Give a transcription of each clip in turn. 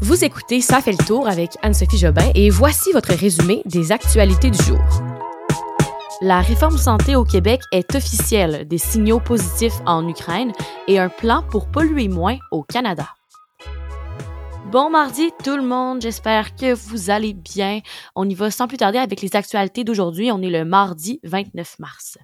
Vous écoutez Ça fait le tour avec Anne-Sophie Jobin et voici votre résumé des actualités du jour. La réforme santé au Québec est officielle, des signaux positifs en Ukraine et un plan pour polluer moins au Canada. Bon mardi tout le monde, j'espère que vous allez bien. On y va sans plus tarder avec les actualités d'aujourd'hui. On est le mardi 29 mars.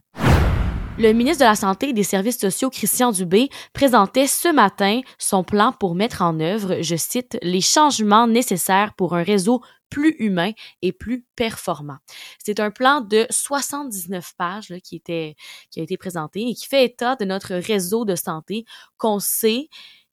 Le ministre de la Santé et des Services sociaux, Christian Dubé, présentait ce matin son plan pour mettre en œuvre, je cite, les changements nécessaires pour un réseau plus humain et plus performant. C'est un plan de 79 pages qui, était, qui a été présenté et qui fait état de notre réseau de santé qu'on sait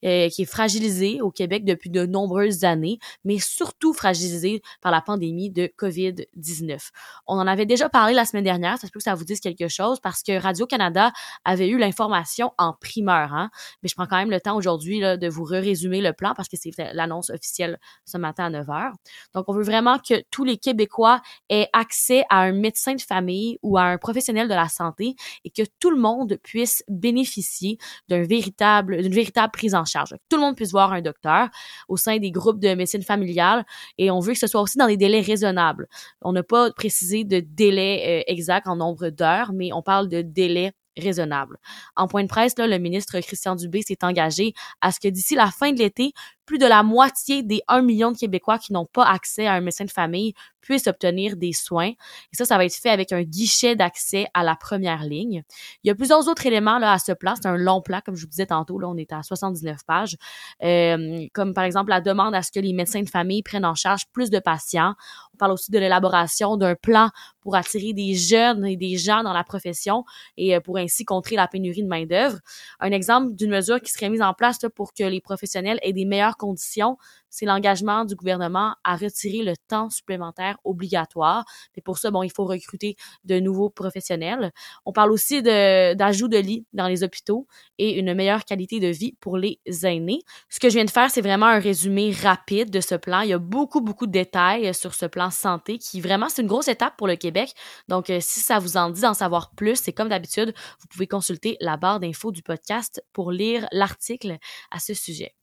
euh, qui est fragilisé au Québec depuis de nombreuses années, mais surtout fragilisé par la pandémie de COVID-19. On en avait déjà parlé la semaine dernière, ça se peut que ça vous dise quelque chose parce que Radio-Canada avait eu l'information en primeur, hein? mais je prends quand même le temps aujourd'hui de vous résumer le plan parce que c'est l'annonce officielle ce matin à 9 h. Donc, on veut vraiment que tous les Québécois aient accès à un médecin de famille ou à un professionnel de la santé et que tout le monde puisse bénéficier d'un véritable, d'une véritable prise en charge. tout le monde puisse voir un docteur au sein des groupes de médecine familiale et on veut que ce soit aussi dans des délais raisonnables. On n'a pas précisé de délai euh, exact en nombre d'heures, mais on parle de délai raisonnable. En point de presse, le ministre Christian Dubé s'est engagé à ce que d'ici la fin de l'été, plus de la moitié des 1 million de Québécois qui n'ont pas accès à un médecin de famille puissent obtenir des soins. Et ça, ça va être fait avec un guichet d'accès à la première ligne. Il y a plusieurs autres éléments là à ce plan. C'est un long plan, comme je vous disais tantôt. Là, on est à 79 pages. Euh, comme par exemple la demande à ce que les médecins de famille prennent en charge plus de patients. On parle aussi de l'élaboration d'un plan pour attirer des jeunes et des gens dans la profession et euh, pour ainsi contrer la pénurie de main-d'œuvre. Un exemple d'une mesure qui serait mise en place là, pour que les professionnels aient des meilleures conditions c'est l'engagement du gouvernement à retirer le temps supplémentaire obligatoire. Et pour ça, bon, il faut recruter de nouveaux professionnels. On parle aussi d'ajout de, lits dans les hôpitaux et une meilleure qualité de vie pour les aînés. Ce que je viens de faire, c'est vraiment un résumé rapide de ce plan. Il y a beaucoup, beaucoup de détails sur ce plan santé qui vraiment, c'est une grosse étape pour le Québec. Donc, euh, si ça vous en dit d'en savoir plus, c'est comme d'habitude, vous pouvez consulter la barre d'infos du podcast pour lire l'article à ce sujet.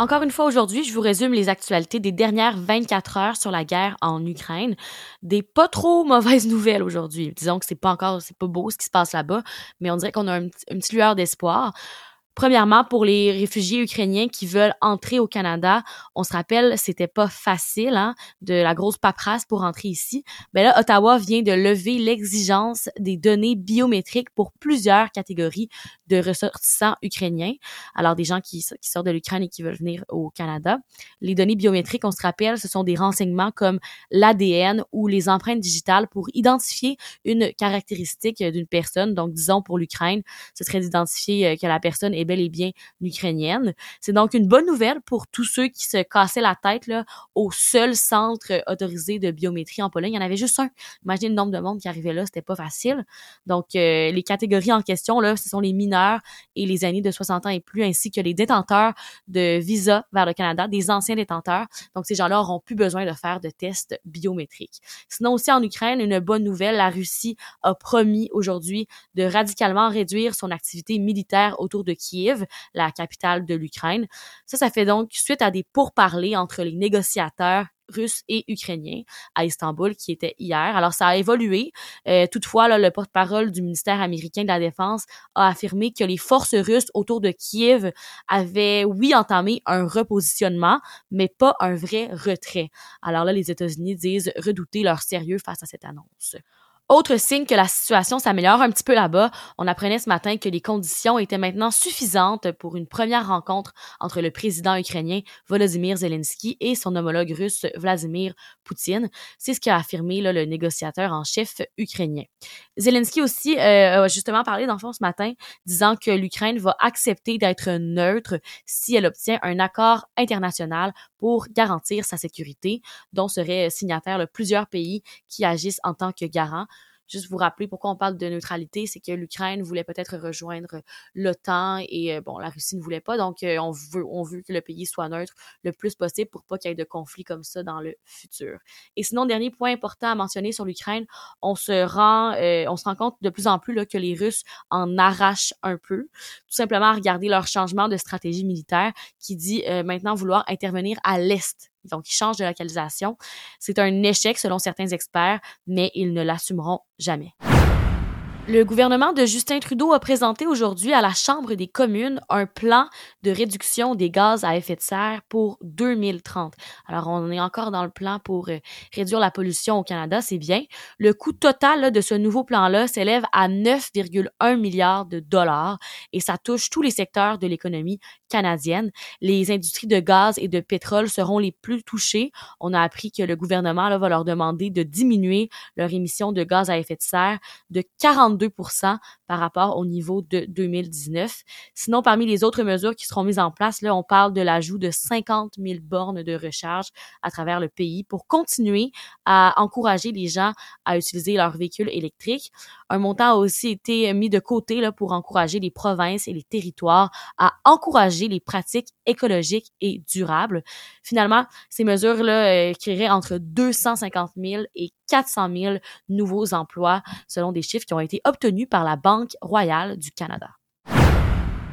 Encore une fois aujourd'hui, je vous résume les actualités des dernières 24 heures sur la guerre en Ukraine. Des pas trop mauvaises nouvelles aujourd'hui. Disons que c'est pas encore, c'est pas beau ce qui se passe là-bas, mais on dirait qu'on a un, une petite lueur d'espoir. Premièrement, pour les réfugiés ukrainiens qui veulent entrer au Canada, on se rappelle, c'était pas facile, hein, de la grosse paperasse pour entrer ici. Mais là, Ottawa vient de lever l'exigence des données biométriques pour plusieurs catégories de ressortissants ukrainiens. Alors, des gens qui, qui sortent de l'Ukraine et qui veulent venir au Canada. Les données biométriques, on se rappelle, ce sont des renseignements comme l'ADN ou les empreintes digitales pour identifier une caractéristique d'une personne. Donc, disons pour l'Ukraine, ce serait d'identifier euh, que la personne est bel et bien ukrainienne. C'est donc une bonne nouvelle pour tous ceux qui se cassaient la tête là, au seul centre autorisé de biométrie en Pologne. Il y en avait juste un. Imaginez le nombre de monde qui arrivait là, c'était pas facile. Donc, euh, les catégories en question, là, ce sont les mineurs et les aînés de 60 ans et plus, ainsi que les détenteurs de visa vers le Canada, des anciens détenteurs. Donc, ces gens-là auront plus besoin de faire de tests biométriques. Sinon, aussi en Ukraine, une bonne nouvelle, la Russie a promis aujourd'hui de radicalement réduire son activité militaire autour de Kiev la capitale de l'Ukraine. Ça, ça fait donc suite à des pourparlers entre les négociateurs russes et ukrainiens à Istanbul qui était hier. Alors ça a évolué. Euh, toutefois, le porte-parole du ministère américain de la Défense a affirmé que les forces russes autour de Kiev avaient, oui, entamé un repositionnement, mais pas un vrai retrait. Alors là, les États-Unis disent redouter leur sérieux face à cette annonce. Autre signe que la situation s'améliore un petit peu là-bas, on apprenait ce matin que les conditions étaient maintenant suffisantes pour une première rencontre entre le président ukrainien Volodymyr Zelensky et son homologue russe Vladimir Poutine. C'est ce qu'a affirmé là, le négociateur en chef ukrainien. Zelensky aussi euh, a justement parlé d'enfant ce matin, disant que l'Ukraine va accepter d'être neutre si elle obtient un accord international pour garantir sa sécurité, dont seraient signataires plusieurs pays qui agissent en tant que garants juste vous rappeler pourquoi on parle de neutralité, c'est que l'Ukraine voulait peut-être rejoindre l'OTAN et euh, bon, la Russie ne voulait pas, donc euh, on veut on veut que le pays soit neutre le plus possible pour pas qu'il y ait de conflits comme ça dans le futur. Et sinon, dernier point important à mentionner sur l'Ukraine, on se rend euh, on se rend compte de plus en plus là, que les Russes en arrachent un peu, tout simplement à regarder leur changement de stratégie militaire qui dit maintenant vouloir intervenir à l'est donc, ils changent de localisation. C'est un échec selon certains experts, mais ils ne l'assumeront jamais. Le gouvernement de Justin Trudeau a présenté aujourd'hui à la Chambre des communes un plan de réduction des gaz à effet de serre pour 2030. Alors, on est encore dans le plan pour euh, réduire la pollution au Canada, c'est bien. Le coût total de ce nouveau plan-là s'élève à 9,1 milliards de dollars et ça touche tous les secteurs de l'économie canadienne. Les industries de gaz et de pétrole seront les plus touchées. On a appris que le gouvernement va leur demander de diminuer leur émission de gaz à effet de serre de 42% par rapport au niveau de 2019. Sinon, parmi les autres mesures qui seront mises en place, on parle de l'ajout de 50 000 bornes de recharge à travers le pays pour continuer à encourager les gens à utiliser leurs véhicules électriques. Un montant a aussi été mis de côté pour encourager les provinces et les territoires à encourager les pratiques écologiques et durables. Finalement, ces mesures-là euh, créeraient entre 250 000 et 400 000 nouveaux emplois, selon des chiffres qui ont été obtenus par la Banque royale du Canada.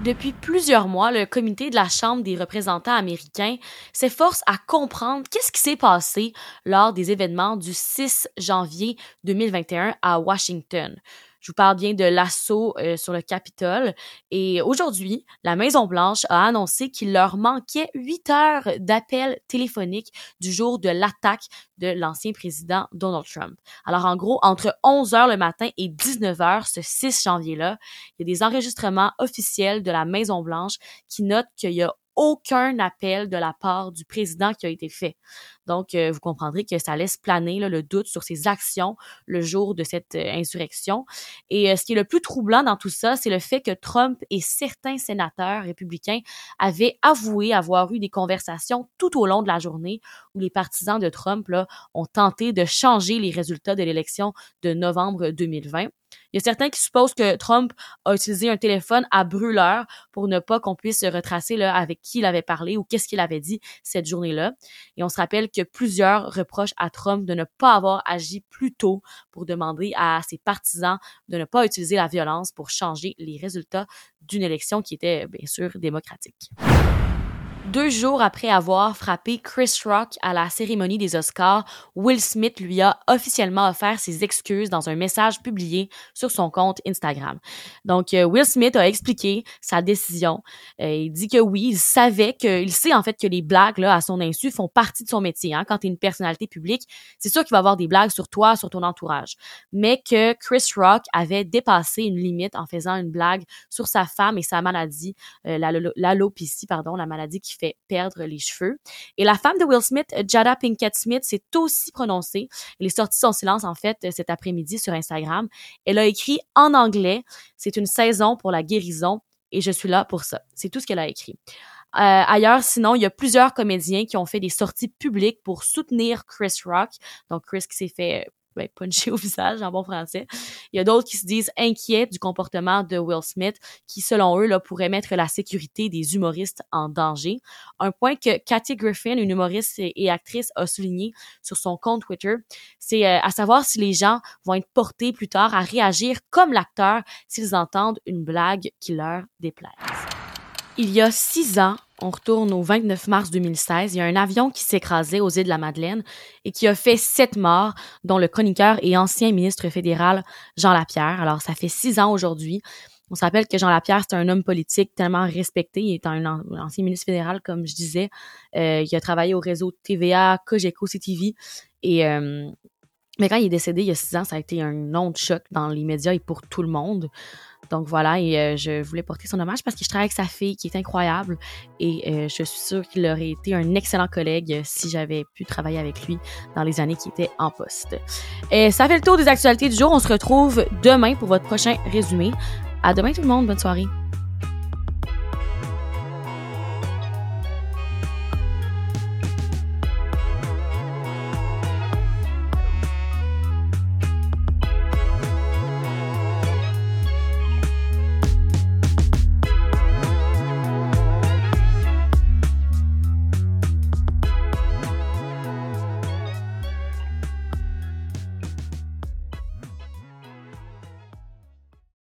Depuis plusieurs mois, le comité de la Chambre des représentants américains s'efforce à comprendre qu'est-ce qui s'est passé lors des événements du 6 janvier 2021 à Washington. Je vous parle bien de l'assaut euh, sur le Capitole. Et aujourd'hui, la Maison-Blanche a annoncé qu'il leur manquait huit heures d'appels téléphoniques du jour de l'attaque de l'ancien président Donald Trump. Alors, en gros, entre 11 heures le matin et 19 heures ce 6 janvier-là, il y a des enregistrements officiels de la Maison-Blanche qui notent qu'il y a aucun appel de la part du président qui a été fait. Donc, euh, vous comprendrez que ça laisse planer le doute sur ses actions le jour de cette euh, insurrection. Et euh, ce qui est le plus troublant dans tout ça, c'est le fait que Trump et certains sénateurs républicains avaient avoué avoir eu des conversations tout au long de la journée où les partisans de Trump ont tenté de changer les résultats de l'élection de novembre 2020. Il y a certains qui supposent que Trump a utilisé un téléphone à brûleur pour ne pas qu'on puisse retracer là, avec qui il avait parlé ou qu'est-ce qu'il avait dit cette journée-là. Et on se rappelle que plusieurs reprochent à Trump de ne pas avoir agi plus tôt pour demander à ses partisans de ne pas utiliser la violence pour changer les résultats d'une élection qui était bien sûr démocratique. Deux jours après avoir frappé Chris Rock à la cérémonie des Oscars, Will Smith lui a officiellement offert ses excuses dans un message publié sur son compte Instagram. Donc, euh, Will Smith a expliqué sa décision. Euh, il dit que oui, il savait que, il sait en fait que les blagues là à son insu font partie de son métier. Hein. Quand tu es une personnalité publique, c'est sûr qu'il va avoir des blagues sur toi, sur ton entourage. Mais que Chris Rock avait dépassé une limite en faisant une blague sur sa femme et sa maladie, euh, l'alopécie, pardon, la maladie qui fait perdre les cheveux. Et la femme de Will Smith, Jada Pinkett Smith, s'est aussi prononcée. Elle est sortie son silence, en fait, cet après-midi sur Instagram. Elle a écrit en anglais, c'est une saison pour la guérison et je suis là pour ça. C'est tout ce qu'elle a écrit. Euh, ailleurs, sinon, il y a plusieurs comédiens qui ont fait des sorties publiques pour soutenir Chris Rock. Donc, Chris qui s'est fait ben, puncher au visage en bon français. Il y a d'autres qui se disent inquiets du comportement de Will Smith, qui selon eux là, pourrait mettre la sécurité des humoristes en danger. Un point que Kathy Griffin, une humoriste et actrice, a souligné sur son compte Twitter, c'est euh, à savoir si les gens vont être portés plus tard à réagir comme l'acteur s'ils entendent une blague qui leur déplaise. Il y a six ans, on retourne au 29 mars 2016, il y a un avion qui s'écrasait aux îles de la Madeleine et qui a fait sept morts, dont le chroniqueur et ancien ministre fédéral Jean Lapierre. Alors, ça fait six ans aujourd'hui. On se rappelle que Jean Lapierre, c'est un homme politique tellement respecté. Il est un, ancien ministre fédéral, comme je disais. Euh, il a travaillé au réseau TVA, Cogeco, CTV. Et, euh, mais quand il est décédé il y a six ans, ça a été un nom de choc dans les médias et pour tout le monde. Donc voilà, et euh, je voulais porter son hommage parce que je travaille avec sa fille qui est incroyable et euh, je suis sûre qu'il aurait été un excellent collègue si j'avais pu travailler avec lui dans les années qui étaient en poste. Et ça fait le tour des actualités du jour. On se retrouve demain pour votre prochain résumé. À demain tout le monde, bonne soirée.